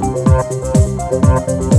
Thank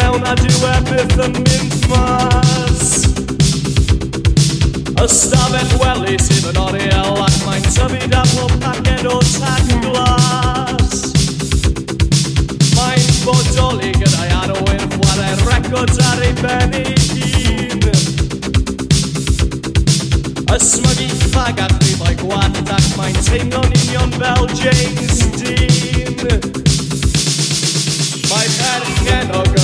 edrych mewn a dyw e byth yn mynd mas Ystafell wely sydd yn oriel ac mae'n tyfu da pob paced o tac glas Mae'n bodoli gyda'i arwyr chwarae records ar ei ben ei hun Ysmygu ffag a chrifau gwallt ac mae'n teimlo'n union fel James Dean. Mae perchen o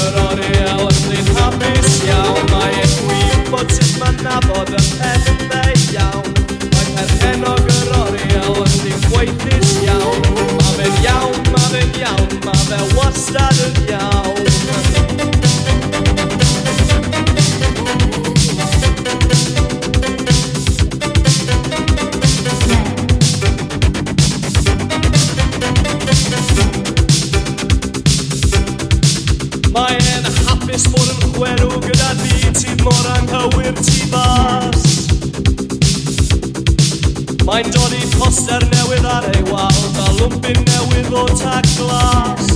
Wel, yn un hapus iawn. Mae e'n gwir bod sut mae'n nabod yn pethau iawn. Mae perchenog yr oriel yn un gweithus iawn. Mae fe'n iawn, mae fe'n iawn Mae fe wastad yn iawn. fas Mae'n dod i poster newydd ar ei wal A lwmpin newydd o tag glas.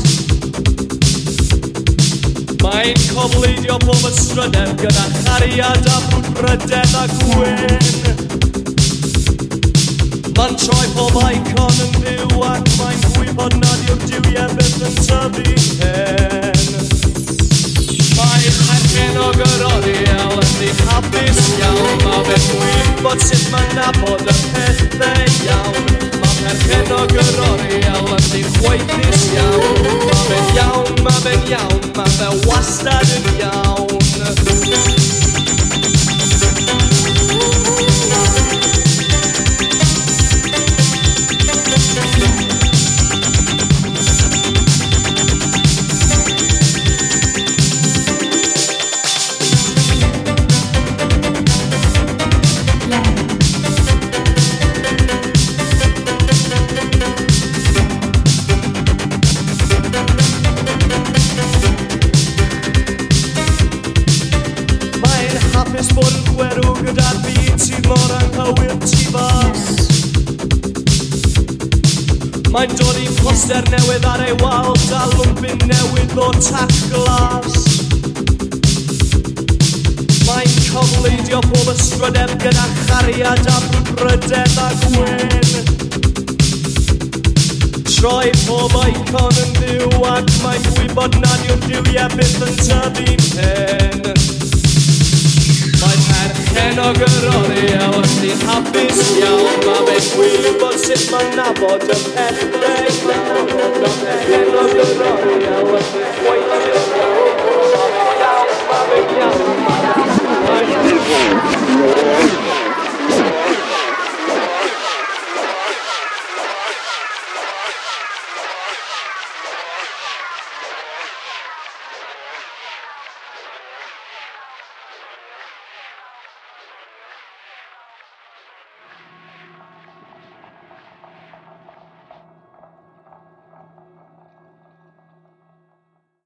Mae'n cofleidio pob ystrydeb Gyda chariad a brwd brydedd a gwyn. Mae'n troi pob icon yn ddiw ac mae'n gwybod nad yw'r diwiau byth yn tyfu hen Cyn o gyrori al yn di hapus iawn. Mae fe'n gwir bod sut mae'n nabod y pethau iawn. Mae perchen o gyrori al yn di'n chweithus iawn. Mae fe'n iawn, mae fe'n iawn, mae fe wastad yn iawn.